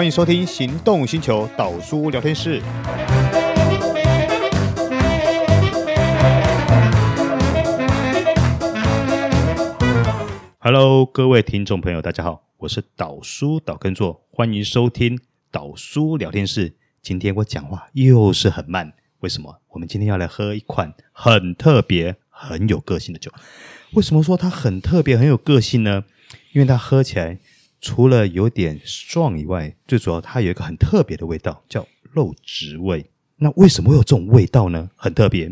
欢迎收听《行动星球岛叔聊天室》。Hello，各位听众朋友，大家好，我是岛叔岛耕作，欢迎收听岛叔聊天室。今天我讲话又是很慢，为什么？我们今天要来喝一款很特别、很有个性的酒。为什么说它很特别、很有个性呢？因为它喝起来。除了有点 strong 以外，最主要它有一个很特别的味道，叫肉质味。那为什么会有这种味道呢？很特别，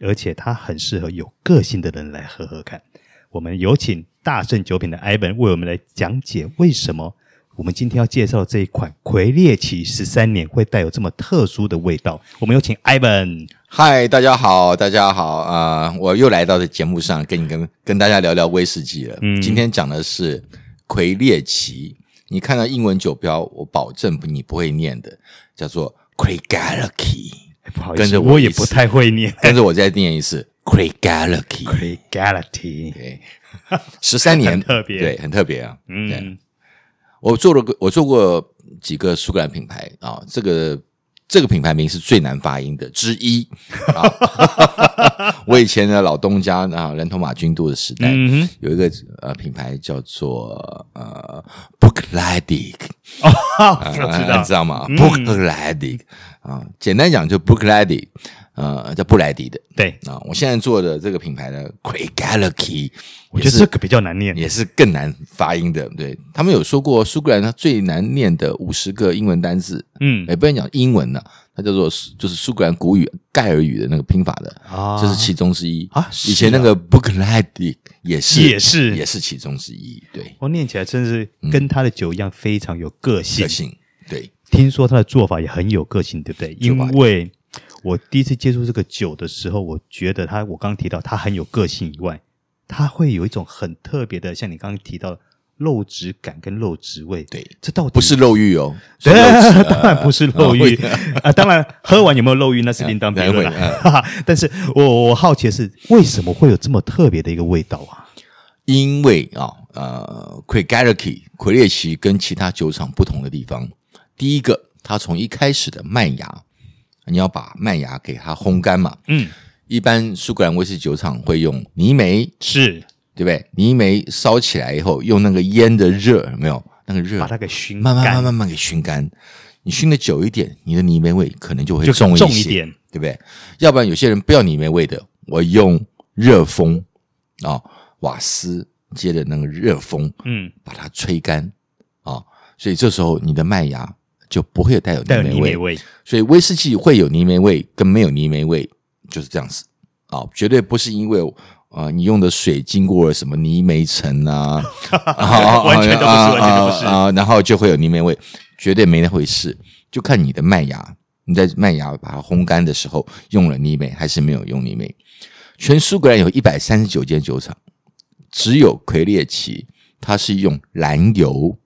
而且它很适合有个性的人来喝喝看。我们有请大圣酒品的 Ivan 为我们来讲解为什么我们今天要介绍这一款魁列奇十三年会带有这么特殊的味道。我们有请 Ivan。嗨，大家好，大家好啊、呃！我又来到这节目上，跟你跟跟大家聊聊威士忌了。嗯，今天讲的是。魁列奇，你看到英文酒标，我保证你不会念的，叫做 Craigellachie。不好意思，跟着我，我也不太会念，跟着我再念一次 Craigellachie。Craigellachie，对，十三年，特别，对，很特别啊。嗯，我做了个，我做过几个苏格兰品牌啊，这个。这个品牌名是最难发音的之一。啊！我以前的老东家啊，人头马君度的时代，嗯、有一个呃品牌叫做呃 Bruichladdich 哦，我知道，你知道吗？Bruichladdich 啊，简单讲就 Bruichladdich 呃，叫布莱迪的，对啊，我现在做的这个品牌呢，Craigellachie，我觉得这个比较难念，也是更难发音的。对，他们有说过，苏格兰它最难念的五十个英文单字，嗯，也不能讲英文呢，它叫做就是苏格兰古语盖尔语的那个拼法的啊，这是其中之一啊。以前那个 Bruichladdich 也是也是也是其中之一。对，我念起来真是跟他的酒一样，非常有个性。个性对，听说他的做法也很有个性，对不对？因为我第一次接触这个酒的时候，我觉得它，我刚刚提到它很有个性以外，它会有一种很特别的，像你刚刚提到的肉质感跟肉质味。对，这到底不是肉欲哦？对，当然不是肉欲 啊！当然，喝完有没有肉欲那是另当别论了。但是我我好奇的是，为什么会有这么特别的一个味道啊？因为啊，呃，Craigellachie 魁列奇跟其他酒厂不同的地方，第一个，它从一开始的麦芽。你要把麦芽给它烘干嘛？嗯，一般苏格兰威士忌酒厂会用泥煤，是对不对？泥煤烧起来以后，用那个烟的热，有没有那个热把它给熏，慢慢慢慢慢给熏干。你熏的久一点，你的泥煤味可能就会重一些，重一点，对不对？要不然有些人不要泥煤味的，我用热风啊、哦，瓦斯接着那个热风，嗯，把它吹干啊、哦，所以这时候你的麦芽。就不会有带有泥煤味，味，所以威士忌会有泥煤味跟没有泥煤味就是这样子。啊、哦，绝对不是因为啊、呃、你用的水经过了什么泥煤层啊，完全都不是，完全都不是。啊，然后就会有泥煤味，绝对没那回事，就看你的麦芽，你在麦芽把它烘干的时候用了泥煤还是没有用泥煤。全苏格兰有一百三十九间酒厂，只有魁列奇它是用燃油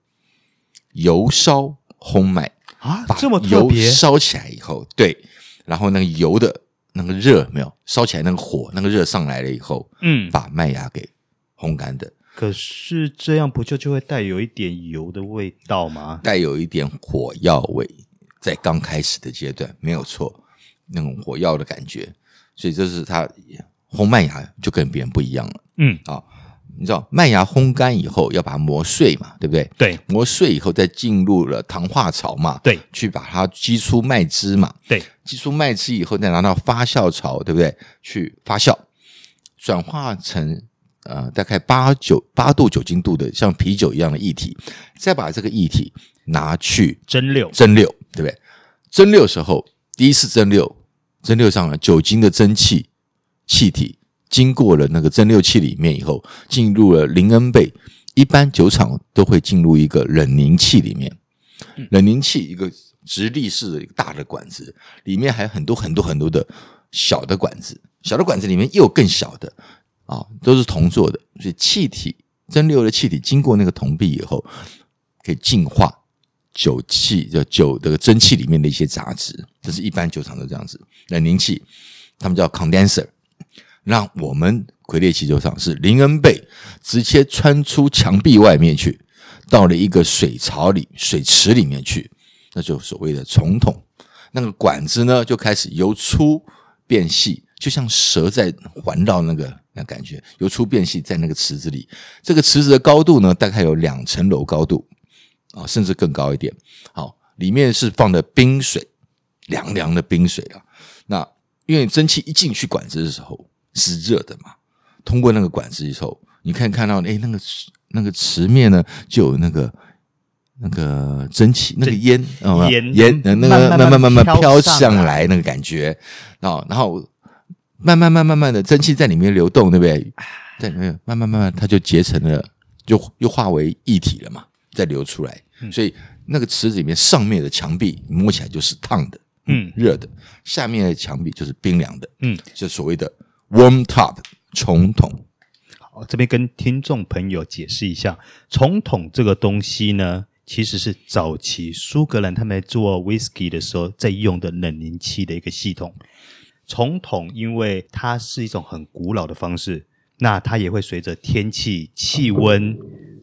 油烧烘麦。啊，这么特烧起来以后，对，然后那个油的那个热没有烧起来，那个火那个热上来了以后，嗯，把麦芽给烘干的。可是这样不就就会带有一点油的味道吗？带有一点火药味，在刚开始的阶段没有错，那种火药的感觉，所以这是它烘麦芽就跟别人不一样了。嗯，啊。你知道麦芽烘干以后要把它磨碎嘛，对不对？对，磨碎以后再进入了糖化槽嘛，对，去把它激出麦汁嘛，对，激出麦汁以后再拿到发酵槽，对不对？去发酵，转化成呃大概八九八度酒精度的像啤酒一样的液体，再把这个液体拿去蒸馏，蒸馏，对不对？蒸馏时候第一次蒸馏，蒸馏上了酒精的蒸汽气体。经过了那个蒸馏器里面以后，进入了林恩贝。一般酒厂都会进入一个冷凝器里面，冷凝器一个直立式的一个大的管子，里面还有很多很多很多的小的管子，小的管子里面又有更小的啊，都是铜做的。所以气体蒸馏的气体经过那个铜壁以后，可以净化酒气的酒的蒸汽里面的一些杂质。这是一般酒厂都这样子，冷凝器他们叫 condenser。让我们魁列奇酒厂是林恩贝直接穿出墙壁外面去，到了一个水槽里、水池里面去，那就所谓的虫桶。那个管子呢，就开始由粗变细，就像蛇在环绕那个那感觉，由粗变细，在那个池子里。这个池子的高度呢，大概有两层楼高度啊，甚至更高一点。好，里面是放的冰水，凉凉的冰水啊。那因为蒸汽一进去管子的时候是热的嘛，通过那个管子以后，你看看到哎，那个那个池面呢，就有那个。那个蒸汽，那个烟，烟烟，那个慢慢慢慢飘上来，那个感觉，啊，然后慢慢慢慢慢的蒸汽在里面流动，对不对？在里面慢慢慢慢，它就结成了，就又化为一体了嘛，再流出来。所以那个池子里面上面的墙壁摸起来就是烫的，嗯，热的；下面的墙壁就是冰凉的，嗯，就所谓的 warm top 重桶。好，这边跟听众朋友解释一下，重桶这个东西呢。其实是早期苏格兰他们做 whisky 的时候在用的冷凝器的一个系统。重桶因为它是一种很古老的方式，那它也会随着天气气温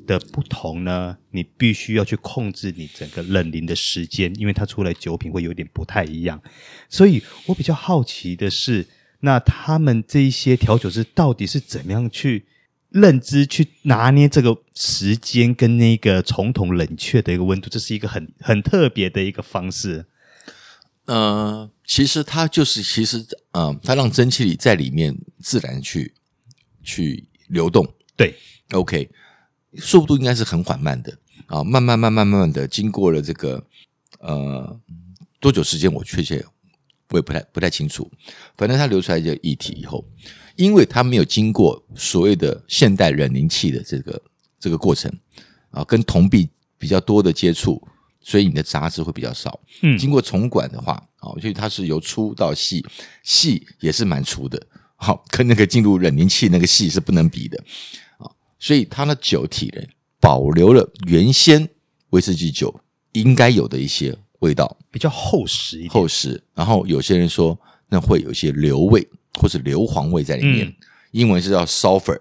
的不同呢，你必须要去控制你整个冷凝的时间，因为它出来酒品会有点不太一样。所以我比较好奇的是，那他们这一些调酒师到底是怎么样去？认知去拿捏这个时间跟那个从桶冷却的一个温度，这是一个很很特别的一个方式。呃，其实它就是，其实，嗯、呃，它让蒸汽里在里面自然去去流动。对，OK，速度应该是很缓慢的啊，慢慢慢慢慢慢的经过了这个呃多久时间，我确切我也不太不太清楚。反正它流出来这个液体以后。因为它没有经过所谓的现代冷凝器的这个这个过程啊，跟铜壁比较多的接触，所以你的杂质会比较少。嗯，经过重管的话啊，所以它是由粗到细，细也是蛮粗的。好，跟那个进入冷凝器那个细是不能比的啊。所以它的酒体呢，保留了原先威士忌酒应该有的一些味道，比较厚实一点。厚实，然后有些人说那会有一些硫味。或是硫磺味在里面，嗯、英文是叫 sulfur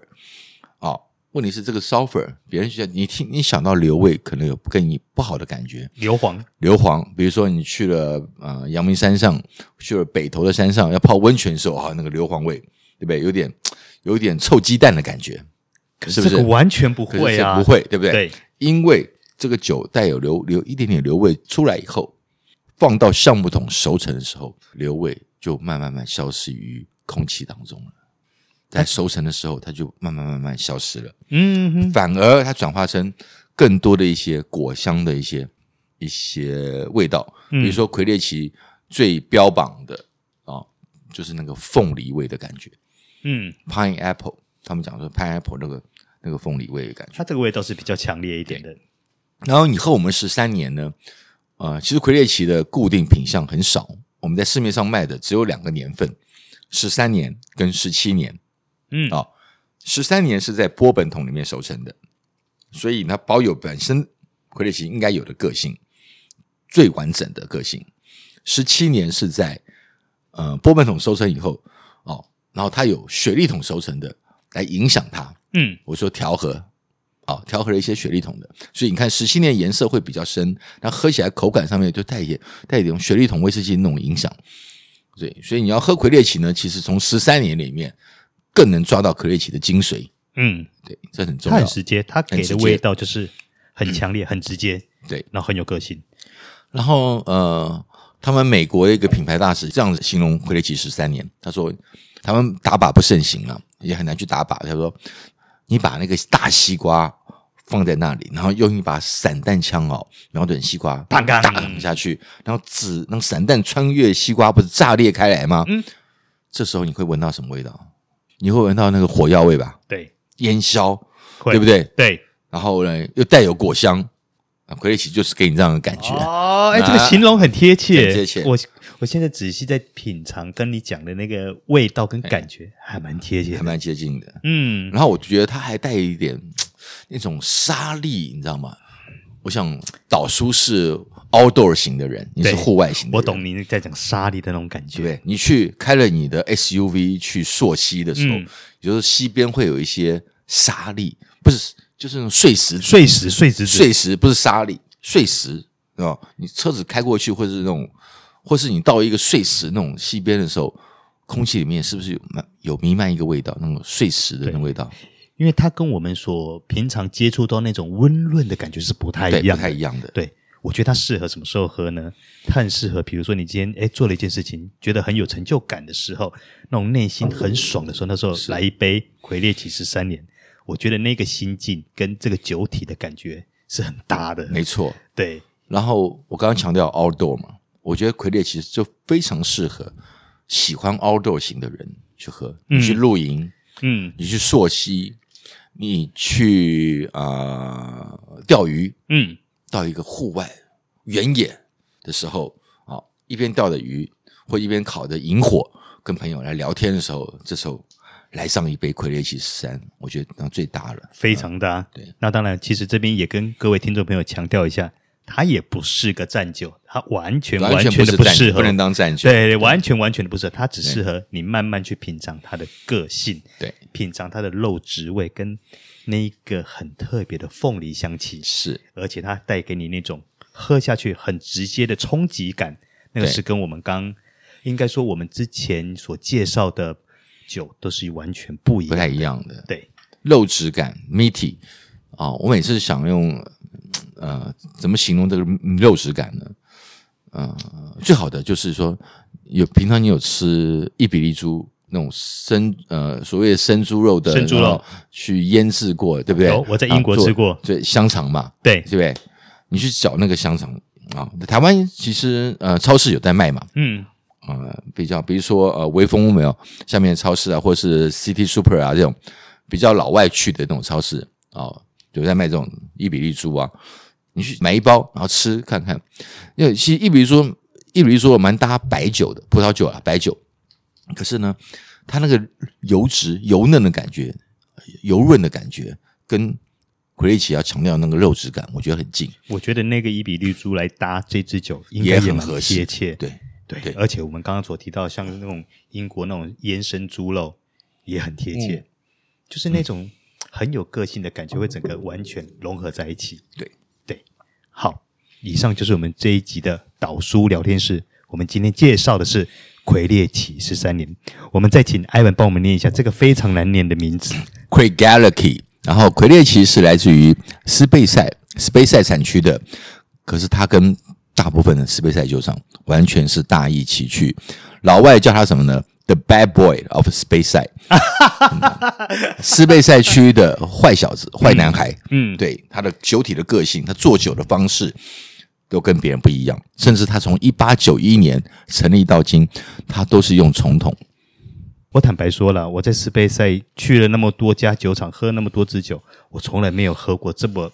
啊、哦。问题是这个 sulfur，别人觉得你听你想到硫味，可能有跟你不好的感觉。硫磺，硫磺，比如说你去了啊阳明山上，去了北头的山上要泡温泉的时候啊，那个硫磺味，对不对？有点有点臭鸡蛋的感觉，可是这个？完全不会啊，不会，对不对？对，因为这个酒带有留留一点点留味出来以后，放到橡木桶熟成的时候，留味就慢慢慢消失于。空气当中了，在熟成的时候，它就慢慢慢慢消失了。嗯哼，反而它转化成更多的一些果香的一些一些味道，比如说魁列奇最标榜的啊，就是那个凤梨味的感觉。嗯，pineapple，他们讲说 pineapple 那个那个凤梨味的感觉，它这个味道是比较强烈一点的。然后你喝我们十三年呢，呃，其实魁列奇的固定品相很少，我们在市面上卖的只有两个年份。十三年跟十七年，嗯，啊、哦，十三年是在波本桶里面熟成的，所以它保有本身魁列奇应该有的个性，最完整的个性。十七年是在呃波本桶收成以后，哦，然后它有雪莉桶熟成的来影响它，嗯，我说调和，啊、哦，调和了一些雪莉桶的，所以你看十七年颜色会比较深，那喝起来口感上面就带一点带一点雪莉桶威士忌那种影响。对，所以你要喝魁列奇呢，其实从十三年里面更能抓到魁列奇的精髓。嗯，对，这很重要。它很直接，它给的味道就是很强烈、很直接。对，然后很有个性。然后呃，他们美国的一个品牌大使这样子形容魁列奇十三年，他说他们打靶不盛行了，也很难去打靶。他说你把那个大西瓜。放在那里，然后用一把散弹枪哦，瞄准西瓜，砰砰打下去，然后子那个散弹穿越西瓜，不是炸裂开来吗？嗯，这时候你会闻到什么味道？你会闻到那个火药味吧？对，烟硝，对不对？对，然后呢，又带有果香。啊，魁列奇就是给你这样的感觉哦。哎，这个形容很贴切，很贴切。我我现在仔细在品尝，跟你讲的那个味道跟感觉还蛮贴切，还蛮接近的。嗯，然后我觉得它还带一点。那种沙粒，你知道吗？我想导叔是 outdoor 型的人，你是户外型的人。我懂你在讲沙粒的那种感觉。对，你去开了你的 SUV 去溯溪的时候，嗯、就是溪边会有一些沙粒，不是，就是那种碎石碎石碎石碎石，不是沙粒，碎石哦！你车子开过去，或是那种，或是你到一个碎石那种溪边的时候，空气里面是不是有有弥漫一个味道？那种碎石的那种味道，因为它跟我们所平常接触到那种温润的感觉是不太一样，不太一样的。对，我觉得它适合什么时候喝呢？它很适合，比如说你今天哎做了一件事情，觉得很有成就感的时候，那种内心很爽的时候，那时候来一杯魁列奇十三年。我觉得那个心境跟这个酒体的感觉是很搭的，没错。对，然后我刚刚强调 outdoor 嘛，我觉得魁烈其实就非常适合喜欢 outdoor 型的人去喝。你去露营，嗯，你去溯溪，你去啊、呃、钓鱼，嗯，到一个户外原野的时候啊，一边钓的鱼或一边烤的萤火，跟朋友来聊天的时候，这时候。来上一杯魁列奇十三，我觉得那最大了，非常大。嗯、对，那当然，其实这边也跟各位听众朋友强调一下，它也不是个战酒，它完全完全的不适合，不能当战酒。对，对，完全完全的不适合，它只适合你慢慢去品尝它的个性，对，品尝它的肉质味跟那一个很特别的凤梨香气，是，而且它带给你那种喝下去很直接的冲击感，那个是跟我们刚应该说我们之前所介绍的。酒都是完全不一样，不太一样的。对，肉质感，meaty 啊、哦！我每次想用呃，怎么形容这个肉质感呢？呃，最好的就是说，有平常你有吃伊比利猪那种生呃所谓的生猪肉的生猪肉去腌制过，对不对？有，我在英国吃过，对香肠嘛，对，对不对？你去找那个香肠啊，台湾其实呃超市有在卖嘛，嗯。呃，比较，比如说，呃，微风没有下面的超市啊，或者是 City Super 啊这种比较老外去的那种超市啊，有、呃、在卖这种伊比利猪啊，你去买一包，然后吃看看。因为其实伊比利猪，伊比利猪蛮搭白酒的，葡萄酒啊，白酒。可是呢，它那个油脂油嫩的感觉，油润的感觉，跟奎利奇要强调那个肉质感，我觉得很近。我觉得那个伊比利猪来搭这支酒应该也很合适，贴切，对。对，对，而且我们刚刚所提到，像那种英国那种腌生猪肉也很贴切，嗯、就是那种很有个性的感觉，会整个完全融合在一起。对对，好，以上就是我们这一集的导书聊天室。我们今天介绍的是魁列奇十三年。我们再请艾文帮我们念一下这个非常难念的名字，Craigellachie。然后魁列奇是来自于斯贝塞斯贝塞产区的，可是它跟大部分的斯贝塞酒厂完全是大异其趣，老外叫他什么呢？The bad boy of 斯贝塞，斯贝塞区的坏小子、坏男孩。嗯，对，他的酒体的个性，他做酒的方式都跟别人不一样。甚至他从一八九一年成立到今，他都是用重桶。我坦白说了，我在斯贝塞去了那么多家酒厂，喝那么多支酒，我从来没有喝过这么。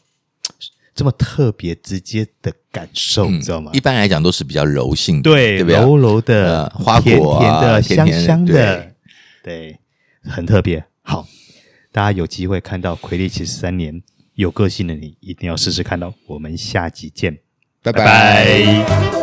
这么特别直接的感受，嗯、你知道吗？一般来讲都是比较柔性的，对，对柔柔的、呃、花果、啊、甜甜的、香香的，对，对，很特别。好，大家有机会看到魁力奇十三年，有个性的你一定要试试看到。我们下集见。拜拜。